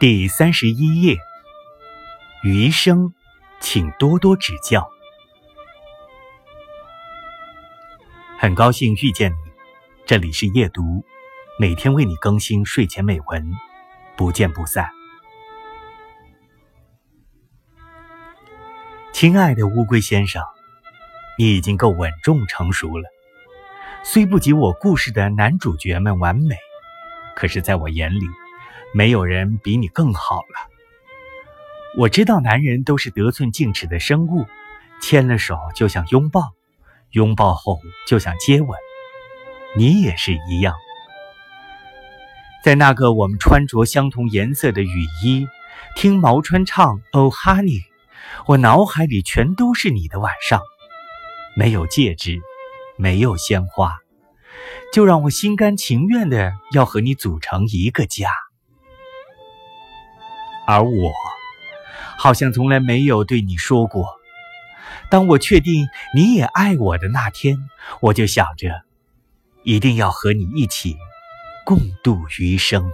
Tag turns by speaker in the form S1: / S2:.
S1: 第三十一页，余生，请多多指教。很高兴遇见你，这里是夜读，每天为你更新睡前美文，不见不散。亲爱的乌龟先生，你已经够稳重成熟了，虽不及我故事的男主角们完美，可是在我眼里。没有人比你更好了。我知道男人都是得寸进尺的生物，牵了手就想拥抱，拥抱后就想接吻。你也是一样。在那个我们穿着相同颜色的雨衣，听毛川唱《Oh Honey》，我脑海里全都是你的晚上。没有戒指，没有鲜花，就让我心甘情愿的要和你组成一个家。而我，好像从来没有对你说过。当我确定你也爱我的那天，我就想着，一定要和你一起共度余生。